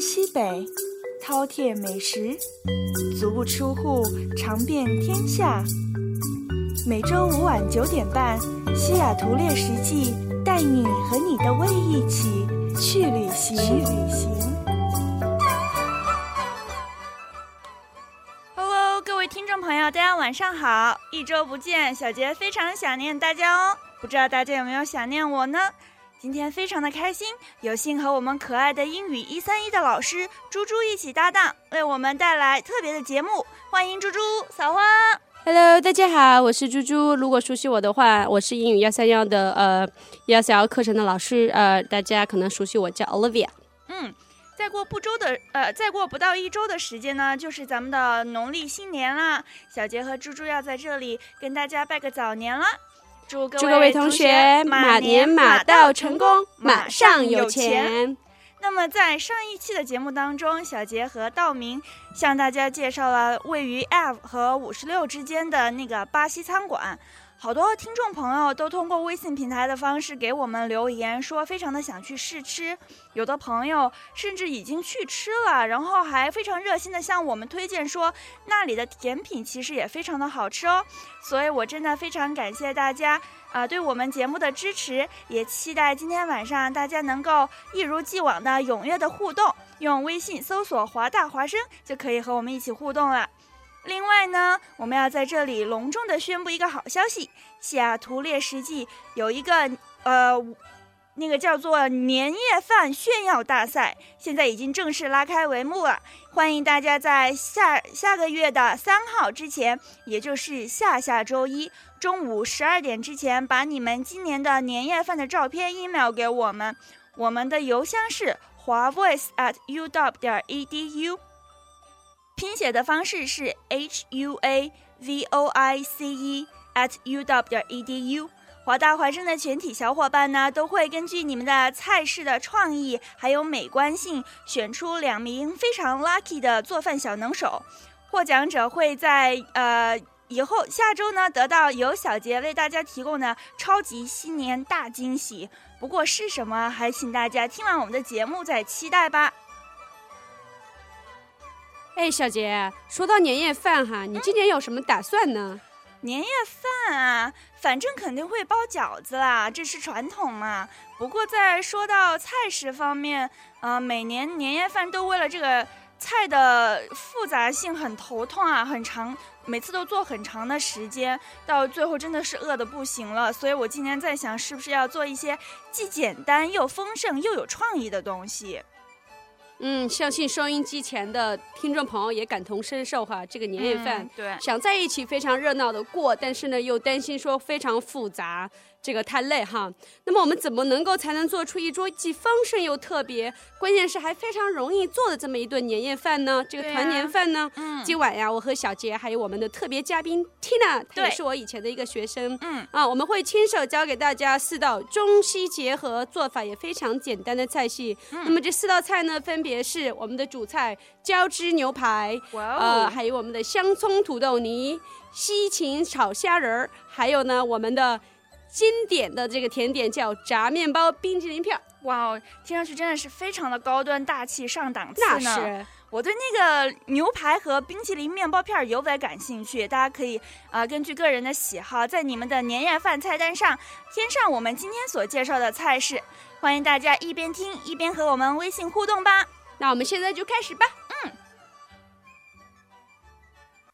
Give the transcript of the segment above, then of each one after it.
西北，饕餮美食，足不出户尝遍天下。每周五晚九点半，西雅图猎食记带你和你的胃一起去旅行。去旅行。Hello，各位听众朋友，大家晚上好！一周不见，小杰非常想念大家哦。不知道大家有没有想念我呢？今天非常的开心，有幸和我们可爱的英语一三一的老师猪猪一起搭档，为我们带来特别的节目。欢迎猪猪撒花！Hello，大家好，我是猪猪。如果熟悉我的话，我是英语幺三幺的呃幺三幺课程的老师，呃，大家可能熟悉我叫 Olivia。嗯，再过不周的呃，再过不到一周的时间呢，就是咱们的农历新年啦。小杰和猪猪要在这里跟大家拜个早年了。祝各位同学马年马到成功，马上有钱。那么在上一期的节目当中，小杰和道明向大家介绍了位于 F 和五十六之间的那个巴西餐馆。好多听众朋友都通过微信平台的方式给我们留言，说非常的想去试吃。有的朋友甚至已经去吃了，然后还非常热心的向我们推荐说那里的甜品其实也非常的好吃哦。所以我真的非常感谢大家啊对我们节目的支持，也期待今天晚上大家能够一如既往的踊跃的互动，用微信搜索华大华生就可以和我们一起互动了。另外呢，我们要在这里隆重的宣布一个好消息：西雅图猎食记有一个呃，那个叫做年夜饭炫耀大赛，现在已经正式拉开帷幕了。欢迎大家在下下个月的三号之前，也就是下下周一中午十二点之前，把你们今年的年夜饭的照片 email 给我们，我们的邮箱是华 voice at u w 点 edu。拼写的方式是 h u a v o i c e at u w 点 e d u。华大华生的全体小伙伴呢，都会根据你们的菜式的创意还有美观性，选出两名非常 lucky 的做饭小能手。获奖者会在呃以后下周呢，得到由小杰为大家提供的超级新年大惊喜。不过是什么，还请大家听完我们的节目再期待吧。哎，小杰，说到年夜饭哈，你今年有什么打算呢？年夜饭啊，反正肯定会包饺子啦，这是传统嘛。不过在说到菜式方面，呃，每年年夜饭都为了这个菜的复杂性很头痛啊，很长，每次都做很长的时间，到最后真的是饿的不行了。所以我今年在想，是不是要做一些既简单又丰盛又有创意的东西。嗯，相信收音机前的听众朋友也感同身受哈。这个年夜饭，对，想在一起非常热闹的过，但是呢，又担心说非常复杂。这个太累哈，那么我们怎么能够才能做出一桌既丰盛又特别，关键是还非常容易做的这么一顿年夜饭呢？这个团年饭呢？嗯，今晚呀，我和小杰还有我们的特别嘉宾 Tina，她也是我以前的一个学生，嗯啊，我们会亲手教给大家四道中西结合、做法也非常简单的菜系。那么这四道菜呢，分别是我们的主菜椒汁牛排，呃，还有我们的香葱土豆泥、西芹炒虾仁儿，还有呢我们的。经典的这个甜点叫炸面包冰淇淋片，哇哦，听上去真的是非常的高端大气上档次呢。那是，我对那个牛排和冰淇淋面包片尤为感兴趣。大家可以啊，根据个人的喜好，在你们的年夜饭菜单上添上我们今天所介绍的菜式。欢迎大家一边听一边和我们微信互动吧。那我们现在就开始吧。嗯。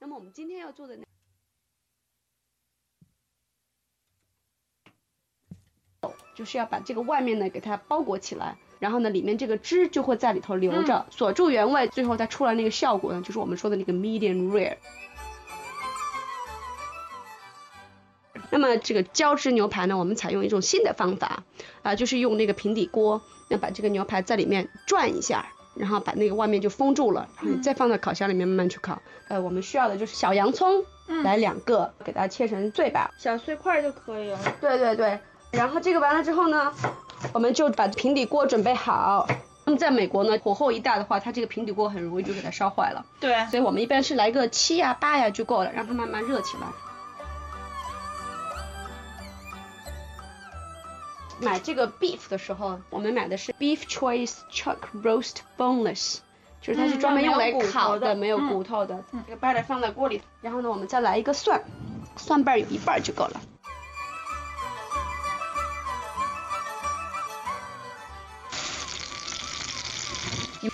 那么我们今天要做的。就是要把这个外面呢给它包裹起来，然后呢里面这个汁就会在里头留着，锁住原味，最后它出来那个效果呢，就是我们说的那个 medium rare。那么这个胶质牛排呢，我们采用一种新的方法啊，就是用那个平底锅，要把这个牛排在里面转一下，然后把那个外面就封住了，然后你再放到烤箱里面慢慢去烤。呃，我们需要的就是小洋葱，来两个，给它切成碎吧，小碎块就可以了。对对对。然后这个完了之后呢，我们就把平底锅准备好。那么在美国呢，火候一大的话，它这个平底锅很容易就给它烧坏了。对。所以我们一般是来个七呀八呀就够了，让它慢慢热起来。买这个 beef 的时候，我们买的是 beef choice chuck roast boneless，就是它是专门用来烤的，没有骨头的。这个 butter 放在锅里，然后呢，我们再来一个蒜，蒜瓣有一半就够了。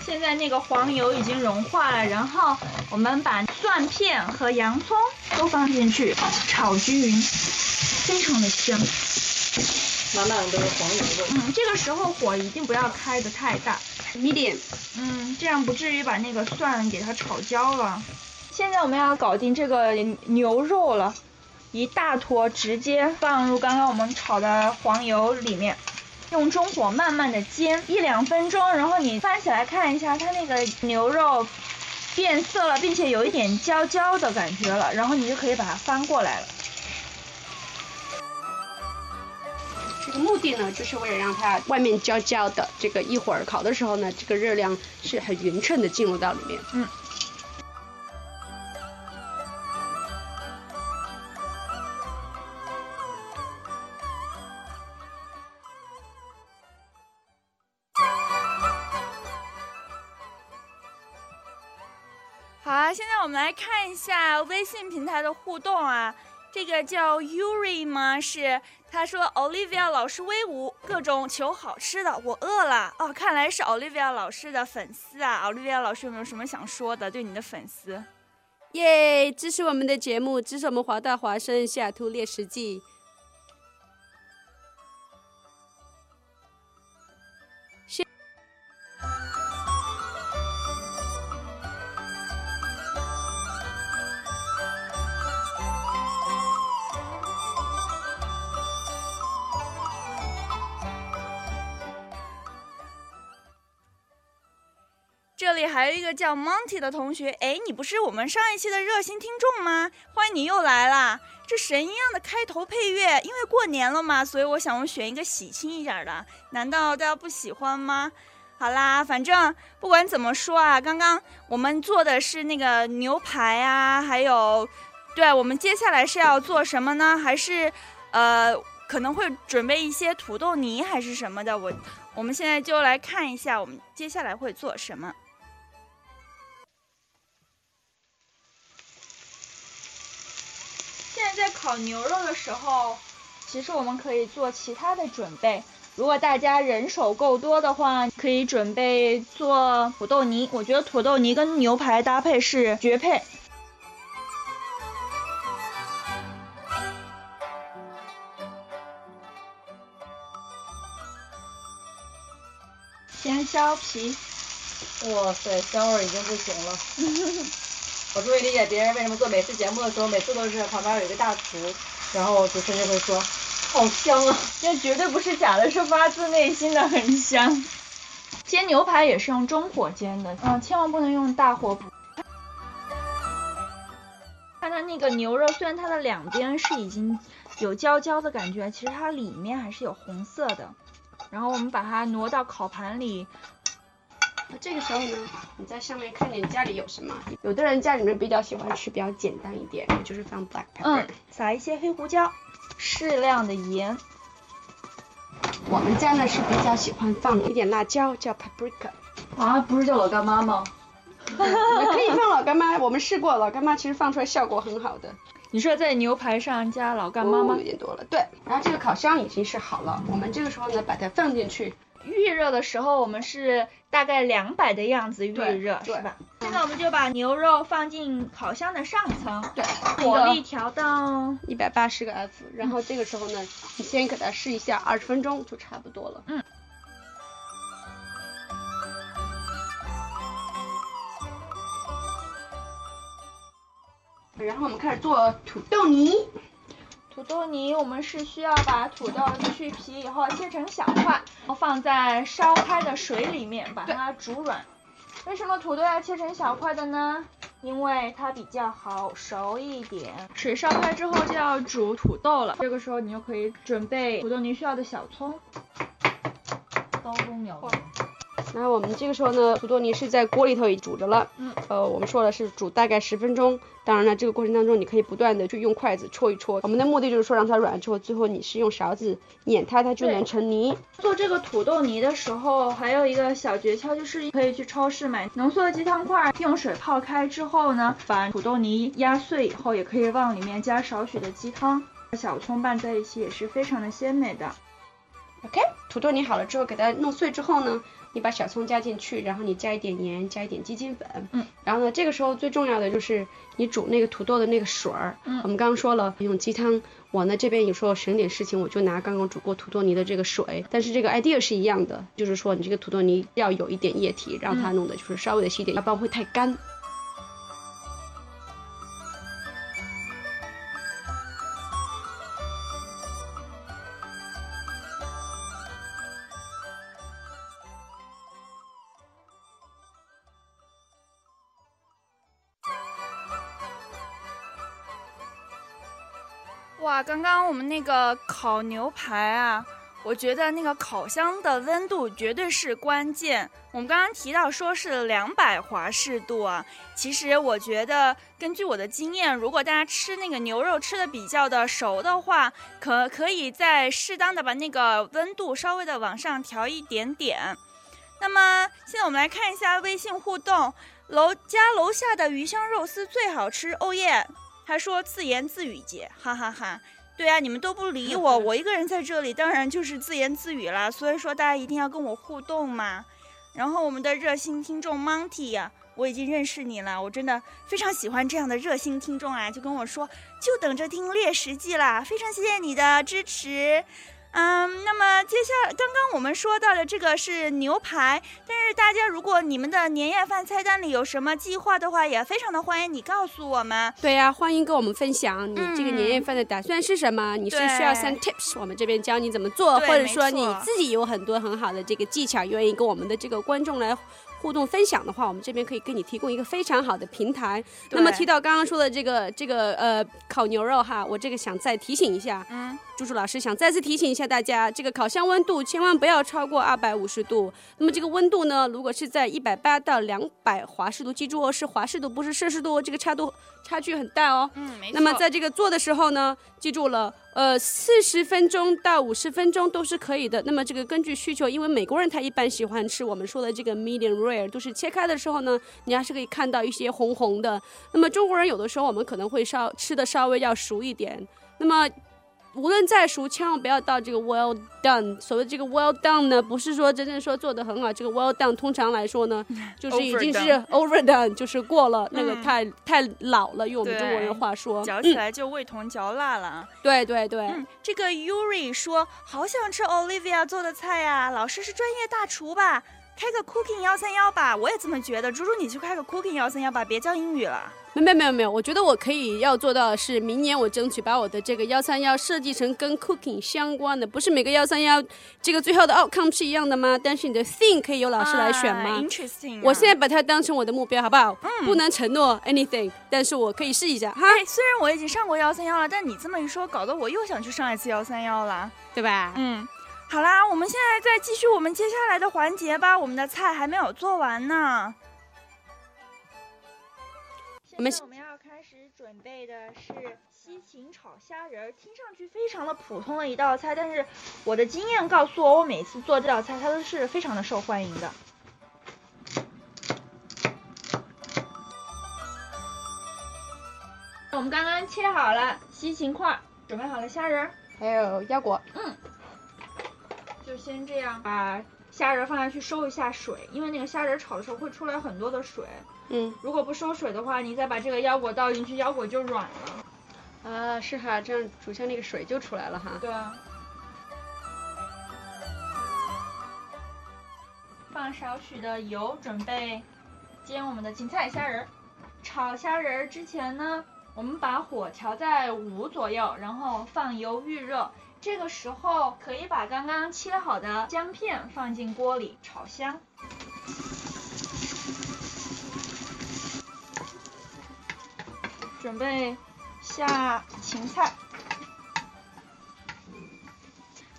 现在那个黄油已经融化了，然后我们把蒜片和洋葱都放进去炒均匀，非常的香。满满的都是黄油味。嗯，这个时候火一定不要开的太大，medium。嗯，这样不至于把那个蒜给它炒焦了。现在我们要搞定这个牛肉了，一大坨直接放入刚刚我们炒的黄油里面。用中火慢慢的煎一两分钟，然后你翻起来看一下，它那个牛肉变色了，并且有一点焦焦的感觉了，然后你就可以把它翻过来了。这个目的呢，就是为了让它外面焦焦的，这个一会儿烤的时候呢，这个热量是很匀称的进入到里面。嗯。好，现在我们来看一下微信平台的互动啊。这个叫 Yuri 吗？是他说 Olivia 老师威武，各种求好吃的，我饿了哦。看来是 Olivia 老师的粉丝啊。Olivia 老师有没有什么想说的？对你的粉丝，耶！支持我们的节目，支持我们华大华生西雅图猎食记。还有一个叫 Monty 的同学，哎，你不是我们上一期的热心听众吗？欢迎你又来啦！这神一样的开头配乐，因为过年了嘛，所以我想我选一个喜庆一点的。难道大家不喜欢吗？好啦，反正不管怎么说啊，刚刚我们做的是那个牛排啊，还有，对我们接下来是要做什么呢？还是，呃，可能会准备一些土豆泥还是什么的。我，我们现在就来看一下，我们接下来会做什么。现在在烤牛肉的时候，其实我们可以做其他的准备。如果大家人手够多的话，可以准备做土豆泥。我觉得土豆泥跟牛排搭配是绝配。先削皮。哇塞，香味已经不行了。我终于理解别人为什么做美食节目的时候，每次都是旁边有一个大厨，然后主持人就会说，好香啊！这绝对不是假的，是发自内心的很香。煎牛排也是用中火煎的，嗯，千万不能用大火。看它那个牛肉，虽然它的两边是已经有焦焦的感觉，其实它里面还是有红色的。然后我们把它挪到烤盘里。这个时候呢，你在上面看见家里有什么？有的人家里面比较喜欢吃比较简单一点，就是放 black pepper，撒一些黑胡椒，适量的盐。我们家呢是比较喜欢放一点辣椒，叫 paprika。啊，不是叫老干妈吗？可以放老干妈，我们试过，老干妈其实放出来效果很好的。你说在牛排上加老干妈吗？有点多了。对，然后这个烤箱已经是好了，我们这个时候呢把它放进去。预热的时候，我们是大概两百的样子预热，是吧？现在我们就把牛肉放进烤箱的上层，对，火力调到一百八十个 F，然后这个时候呢，你先给它试一下，二十分钟就差不多了。嗯。然后我们开始做土豆泥。土豆泥，我们是需要把土豆去皮以后切成小块，放在烧开的水里面把它煮软。为什么土豆要切成小块的呢？因为它比较好熟一点。水烧开之后就要煮土豆了，这个时候你就可以准备土豆泥需要的小葱。刀工了得。然后我们这个时候呢，土豆泥是在锅里头已煮着了。嗯。呃，我们说了是煮大概十分钟。当然了，这个过程当中你可以不断的去用筷子戳一戳。我们的目的就是说让它软了之后，最后你是用勺子碾它，它就能成泥。做这个土豆泥的时候，还有一个小诀窍，就是可以去超市买浓缩的鸡汤块，用水泡开之后呢，把土豆泥压碎以后，也可以往里面加少许的鸡汤，小葱拌在一起也是非常的鲜美的。OK，土豆泥好了之后，给它弄碎之后呢，你把小葱加进去，然后你加一点盐，加一点鸡精粉，嗯，然后呢，这个时候最重要的就是你煮那个土豆的那个水儿，嗯，我们刚刚说了用鸡汤，我呢这边有时候省点事情，我就拿刚刚煮过土豆泥的这个水，但是这个 idea 是一样的，就是说你这个土豆泥要有一点液体，让它弄的就是稍微的稀一点，要不然会太干。刚刚我们那个烤牛排啊，我觉得那个烤箱的温度绝对是关键。我们刚刚提到说是两百华氏度啊，其实我觉得根据我的经验，如果大家吃那个牛肉吃的比较的熟的话，可可以再适当的把那个温度稍微的往上调一点点。那么现在我们来看一下微信互动，楼家楼下的鱼香肉丝最好吃，哦耶！他说自言自语节，哈哈哈。对啊，你们都不理我，我一个人在这里，当然就是自言自语啦。所以说大家一定要跟我互动嘛。然后我们的热心听众 Monty 呀，我已经认识你了，我真的非常喜欢这样的热心听众啊，就跟我说，就等着听猎食记啦。非常谢谢你的支持。嗯，那么接下来，刚刚我们说到的这个是牛排，但是大家如果你们的年夜饭菜单里有什么计划的话，也非常的欢迎你告诉我们。对呀，欢迎跟我们分享你这个年夜饭的打算是什么？你是需要 send tips，我们这边教你怎么做，或者说你自己有很多很好的这个技巧，愿意跟我们的这个观众来。互动分享的话，我们这边可以给你提供一个非常好的平台。那么提到刚刚说的这个这个呃烤牛肉哈，我这个想再提醒一下，嗯，猪猪老师想再次提醒一下大家，这个烤箱温度千万不要超过二百五十度。那么这个温度呢，如果是在一百八到两百华氏度，记住哦，是华氏度不是摄氏度，这个差度差距很大哦。嗯，没错。那么在这个做的时候呢，记住了。呃，四十分钟到五十分钟都是可以的。那么这个根据需求，因为美国人他一般喜欢吃我们说的这个 medium rare，都是切开的时候呢，你还是可以看到一些红红的。那么中国人有的时候我们可能会稍吃的稍微要熟一点。那么。无论再熟，千万不要到这个 well done。所谓这个 well done 呢，不是说真正说做的很好。这个 well done 通常来说呢，就是已经是 overdone，就是过了那个太太老了，用我们中国人话说，嚼起来就味同嚼蜡了。对对对。这个 Yuri 说，好想吃 Olivia 做的菜呀，老师是专业大厨吧？开个 Cooking 幺三幺吧，我也这么觉得。猪猪，你去开个 Cooking 幺三幺吧，别教英语了。没有没有没有，我觉得我可以要做到的是明年我争取把我的这个幺三幺设计成跟 Cooking 相关的，不是每个幺三幺这个最后的 outcome 是一样的吗？但是你的 thing 可以由老师来选吗？Interesting。我现在把它当成我的目标，好不好？嗯。不能承诺 anything，但是我可以试一下哈。虽然我已经上过幺三幺了，但你这么一说，搞得我又想去上一次幺三幺了，对吧？嗯。好啦，我们现在再继续我们接下来的环节吧。我们的菜还没有做完呢。我们我们要开始准备的是西芹炒虾仁儿，听上去非常的普通的一道菜，但是我的经验告诉我，我每次做这道菜它都是非常的受欢迎的。我们刚刚切好了西芹块，准备好了虾仁儿，还有腰果。嗯。就先这样把虾仁放下去收一下水，因为那个虾仁炒的时候会出来很多的水。嗯，如果不收水的话，你再把这个腰果倒进去，腰果就软了。啊，是哈，这样煮下那个水就出来了哈。对啊。放少许的油，准备煎我们的芹菜虾仁。炒虾仁之前呢，我们把火调在五左右，然后放油预热。这个时候可以把刚刚切好的姜片放进锅里炒香，准备下芹菜。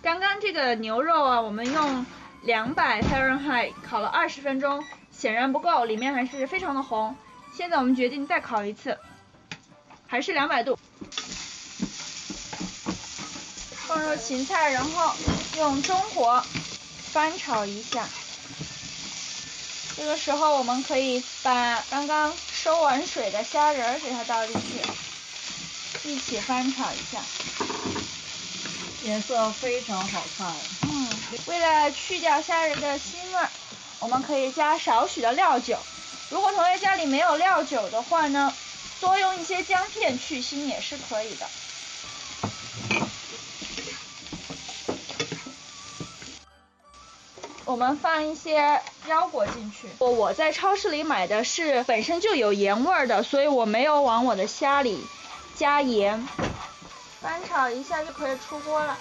刚刚这个牛肉啊，我们用两百 Fahrenheit 烤了二十分钟，显然不够，里面还是非常的红。现在我们决定再烤一次，还是两百度。放入芹菜，然后用中火翻炒一下。这个时候，我们可以把刚刚收完水的虾仁儿给它倒进去，一起翻炒一下。颜色非常好看。嗯，为了去掉虾仁的腥味儿，我们可以加少许的料酒。如果同学家里没有料酒的话呢，多用一些姜片去腥也是可以的。我们放一些腰果进去。我我在超市里买的是本身就有盐味儿的，所以我没有往我的虾里加盐。翻炒一下就可以出锅了。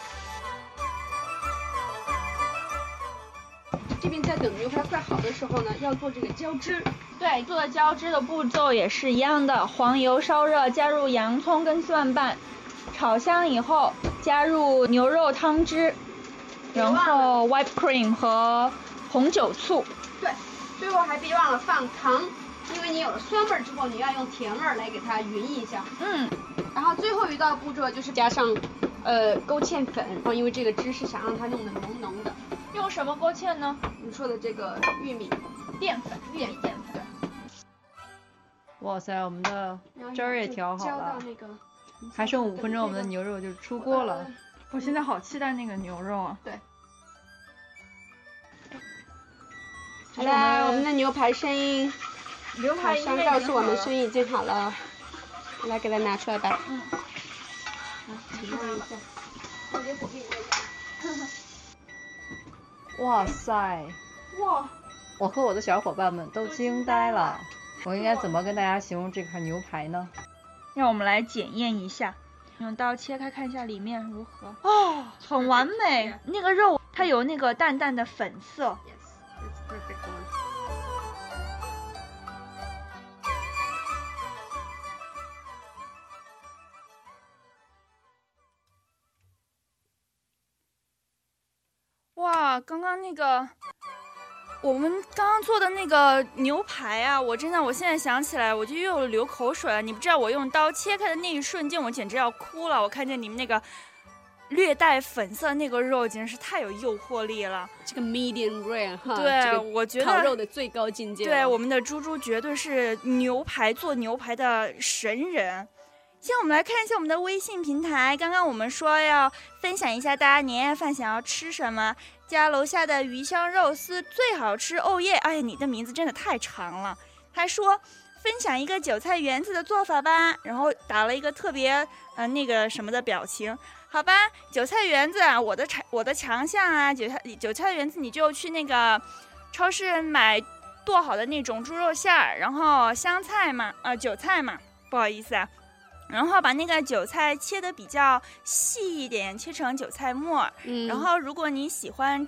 这边在等牛排快好的时候呢，要做这个浇汁。对，做浇汁的步骤也是一样的，黄油烧热，加入洋葱跟蒜瓣，炒香以后加入牛肉汤汁，然后 whipped cream 和红酒醋。对，最后还别忘了放糖，因为你有了酸味儿之后，你要用甜味儿来给它匀一下。嗯，然后最后一道步骤就是加上，呃，勾芡粉，然后因为这个汁是想让它弄得浓浓的。用什么勾芡呢？你说的这个玉米淀粉，玉米淀粉。哇塞，我们的汁儿也调好了，那个还剩五分钟，我们的牛肉就出锅了。我现在好期待那个牛肉啊！对。好啦，我们的牛排声音，牛排马上告诉我们生意已经好了，来给它拿出来吧。嗯。请问一下，哇塞！哇！我和我的小伙伴们都惊呆了。我应该怎么跟大家形容这块牛排呢？让我们来检验一下，用刀切开看一下里面如何。哦，很完美。那个肉它有那个淡淡的粉色。Yes, it's perfect one. 哇，刚刚那个，我们刚刚做的那个牛排啊，我真的，我现在想起来我就又流口水了。你不知道我用刀切开的那一瞬间，我简直要哭了。我看见你们那个略带粉色那个肉，简直是太有诱惑力了。这个 medium rare 哈，对，这个我觉得烤肉，的最高境界。对我们的猪猪绝对是牛排做牛排的神人。现在我们来看一下我们的微信平台，刚刚我们说要分享一下大家年夜饭想要吃什么，家楼下的鱼香肉丝最好吃，哦耶！哎呀，你的名字真的太长了。他说分享一个韭菜园子的做法吧，然后打了一个特别呃那个什么的表情。好吧，韭菜园子啊，我的强我的强项啊，韭菜韭菜园子你就去那个超市买剁好的那种猪肉馅儿，然后香菜嘛，呃韭菜嘛，不好意思啊。然后把那个韭菜切的比较细一点，切成韭菜末儿。嗯，然后，如果你喜欢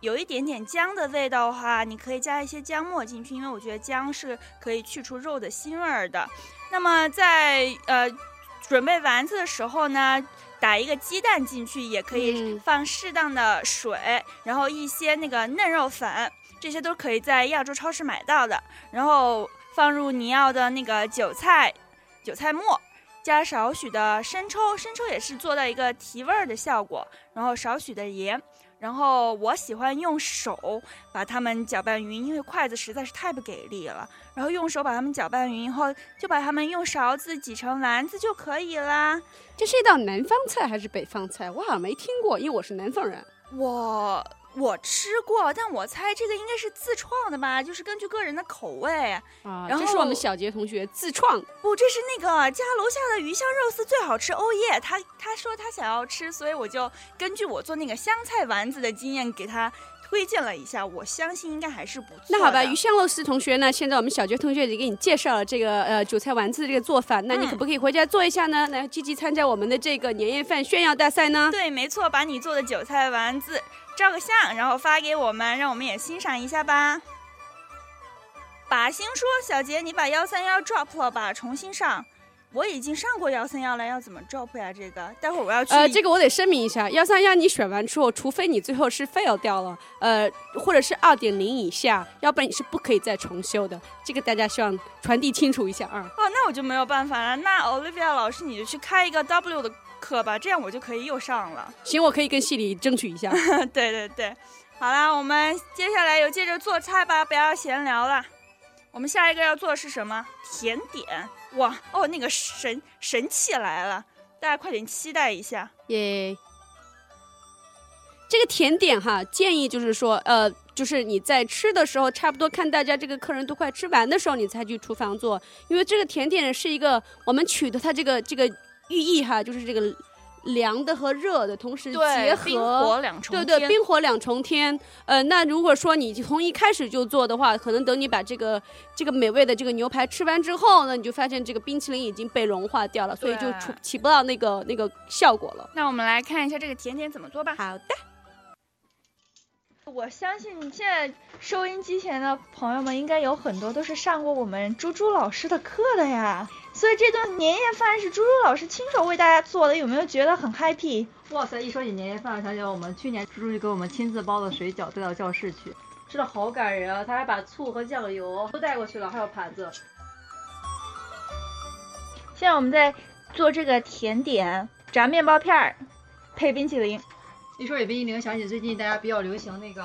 有一点点姜的味道的话，你可以加一些姜末进去，因为我觉得姜是可以去除肉的腥味儿的。那么在呃准备丸子的时候呢，打一个鸡蛋进去，也可以嗯放适当的水，然后一些那个嫩肉粉，这些都可以在亚洲超市买到的。然后放入你要的那个韭菜韭菜末。加少许的生抽，生抽也是做到一个提味儿的效果，然后少许的盐，然后我喜欢用手把它们搅拌匀，因为筷子实在是太不给力了。然后用手把它们搅拌匀以后，就把它们用勺子挤成丸子就可以啦。这是一道南方菜还是北方菜？我好像没听过，因为我是南方人。我我吃过，但我猜这个应该是自创的吧，就是根据个人的口味。啊，然这是我们小杰同学自创。不，这是那个家楼下的鱼香肉丝最好吃，哦耶！他他说他想要吃，所以我就根据我做那个香菜丸子的经验给他推荐了一下，我相信应该还是不错。那好吧，鱼香肉丝同学呢？现在我们小杰同学已经给你介绍了这个呃韭菜丸子的这个做法，那你嗯可不可以回家做一下呢？来积极参加我们的这个年夜饭炫耀大赛呢？对，没错，把你做的韭菜丸子照个相，然后发给我们，让我们也欣赏一下吧。把星说：“小杰，你把幺三幺 drop 了吧，重新上。”我已经上过幺三幺了，要怎么 drop 呀？这个待会儿我要去。呃，这个我得声明一下，幺三幺你选完之后，除非你最后是 fail 掉了，呃，或者是二点零以下，要不然你是不可以再重修的。这个大家希望传递清楚一下啊。哦，那我就没有办法了。那 Olivia 老师你就去开一个 W 的课吧，这样我就可以又上了。行，我可以跟系里争取一下。对对对，好啦，我们接下来又接着做菜吧，不要闲聊了。我们下一个要做的是什么？甜点。哇哦，那个神神器来了，大家快点期待一下耶！这个甜点哈，建议就是说，呃，就是你在吃的时候，差不多看大家这个客人都快吃完的时候，你才去厨房做，因为这个甜点是一个我们取的它这个这个寓意哈，就是这个。凉的和热的同时结合，冰火两重天。对对，冰火两重天。呃，那如果说你从一开始就做的话，可能等你把这个这个美味的这个牛排吃完之后呢，你就发现这个冰淇淋已经被融化掉了，所以就出起不到那个那个效果了。那我们来看一下这个甜点怎么做吧。好的。我相信现在收音机前的朋友们应该有很多都是上过我们猪猪老师的课的呀。所以这顿年夜饭是猪猪老师亲手为大家做的，有没有觉得很 happy？哇塞！一说起年夜饭，想起我们去年猪猪就给我们亲自包的水饺带到教室去，吃的好感人啊！他还把醋和酱油都带过去了，还有盘子。现在我们在做这个甜点，炸面包片儿配冰淇淋。一说起冰淇淋，想起最近大家比较流行那个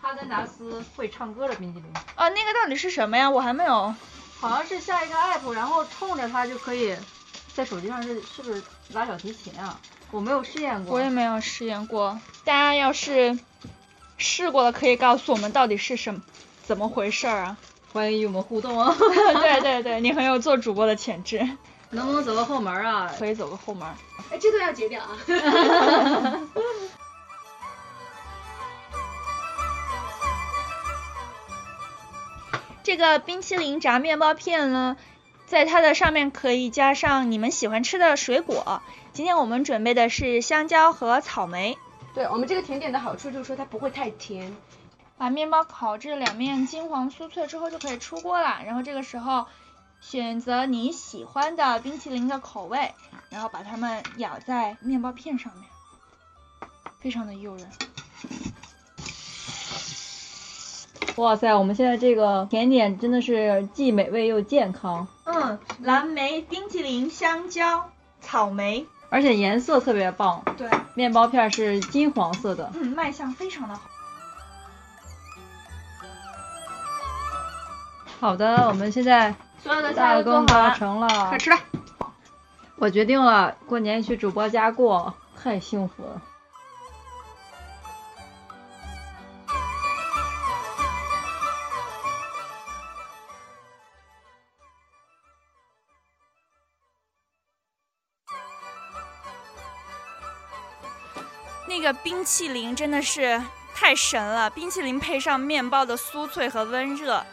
哈根达斯会唱歌的冰淇淋。啊，那个到底是什么呀？我还没有。好像是下一个 app，然后冲着它就可以在手机上是是不是拉小提琴啊？我没有试验过。我也没有试验过。大家要是试过了，可以告诉我们到底是什么怎么回事儿啊？欢迎与我们互动哦！对对对，你很有做主播的潜质。能不能走个后门啊？可以走个后门。哎，这段要截掉啊！这个冰淇淋炸面包片呢，在它的上面可以加上你们喜欢吃的水果。今天我们准备的是香蕉和草莓。对我们这个甜点的好处就是说它不会太甜。把面包烤至两面金黄酥脆之后就可以出锅了。然后这个时候选择你喜欢的冰淇淋的口味，然后把它们咬在面包片上面，非常的诱人。哇塞，我们现在这个甜点真的是既美味又健康。嗯，蓝莓冰淇淋、香蕉、草莓，而且颜色特别棒。对，面包片是金黄色的。嗯，卖相非常的好。好的，我们现在所有的菜都做成了，快吃了。我决定了，过年去主播家过，太幸福了。那个冰淇淋真的是太神了！冰淇淋配上面包的酥脆和温热，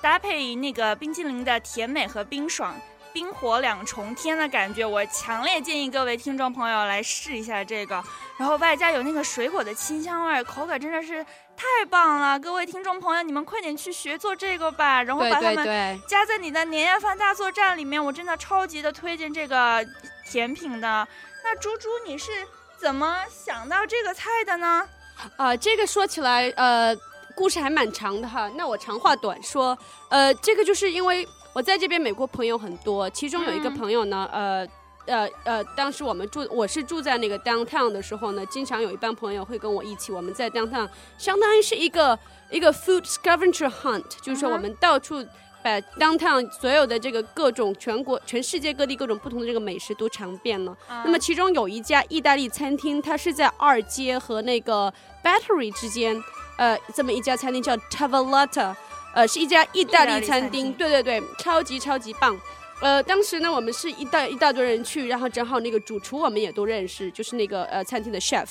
搭配那个冰淇淋的甜美和冰爽，冰火两重天的感觉，我强烈建议各位听众朋友来试一下这个。然后外加有那个水果的清香味，口感真的是太棒了！各位听众朋友，你们快点去学做这个吧，然后把它们加在你的年夜饭大作战里面。我真的超级的推荐这个甜品的。那猪猪，你是？怎么想到这个菜的呢？啊，这个说起来，呃，故事还蛮长的哈。那我长话短说，呃，这个就是因为我在这边美国朋友很多，其中有一个朋友呢，呃，呃，呃，当时我们住，我是住在那个 downtown 的时候呢，经常有一帮朋友会跟我一起，我们在 downtown，相当于是一个一个 food scavenger hunt，就是说我们到处。把 downtown 所有的这个各种全国、全世界各地各种不同的这个美食都尝遍了。那么其中有一家意大利餐厅，它是在二街和那个 Battery 之间，呃，这么一家餐厅叫 Tavolata，呃，是一家意大利餐厅。对对对，超级超级棒。呃，当时呢，我们是一大一大堆人去，然后正好那个主厨我们也都认识，就是那个呃餐厅的 chef。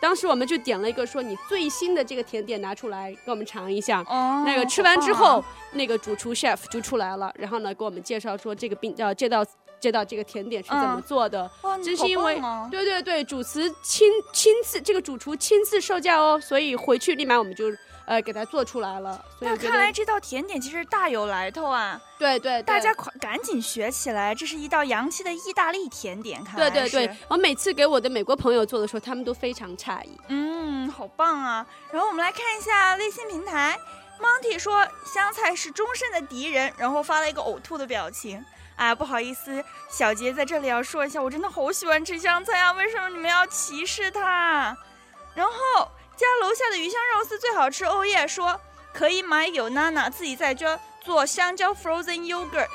当时我们就点了一个，说你最新的这个甜点拿出来给我们尝一下。哦。那个吃完之后，那个主厨 chef 就出来了，然后呢给我们介绍说这个冰呃这道这道这个甜点是怎么嗯做的。哇，真是因为对对对，主厨亲亲自这个主厨亲自授教哦，所以回去立马我们就呃给它做出来了。所以那看来这道甜点其实大有来头啊！对对对大家快赶紧学起来，这是一道洋气的意大利甜点。看来对对对是，我每次给我的美国朋友做的时候，他们都非常诧异。嗯，好棒啊！然后我们来看一下微信平台，Monty 说香菜是终身的敌人，然后发了一个呕吐的表情。啊，不好意思，小杰在这里要说一下，我真的好喜欢吃香菜啊，为什么你们要歧视它？然后家楼下的鱼香肉丝最好吃，欧耶说可以买有娜娜自己在家做香蕉 frozen yogurt。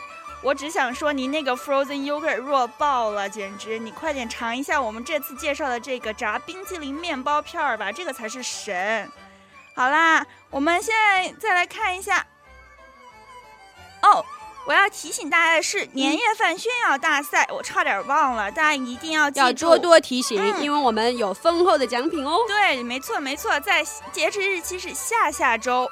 我只想说，你那个 frozen yogurt 弱爆了，简直！你快点尝一下我们这次介绍的这个炸冰淇淋面包片儿吧，这个才是神。好啦，我们现在再来看一下。哦，我要提醒大家的是，年夜饭炫耀大赛，我差点忘了，大家一定要记住。要多多提醒，嗯因为我们有丰厚的奖品哦。对，没错没错，在截止日期是下下周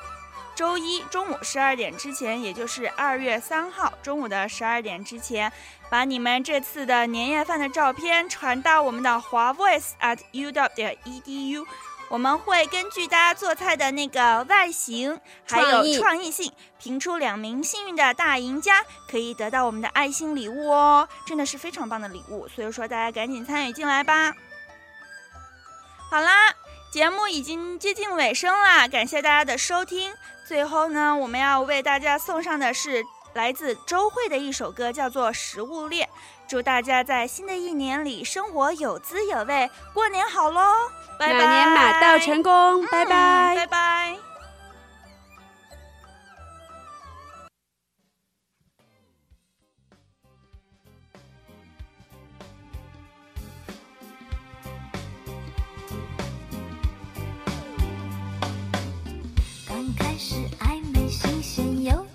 周一中午十二点之前，也就是二月三号中午的十二点之前，把你们这次的年夜饭的照片传到我们的华 voice at u w 点 edu。我们会根据大家做菜的那个外形，还有创意性，评出两名幸运的大赢家，可以得到我们的爱心礼物哦，真的是非常棒的礼物。所以说，大家赶紧参与进来吧。好啦，节目已经接近尾声啦，感谢大家的收听。最后呢，我们要为大家送上的是来自周慧的一首歌，叫做《食物链》。祝大家在新的一年里生活有滋有味，过年好喽！拜拜，马年马到成功，拜嗯拜。拜拜。刚开始暧昧新鲜又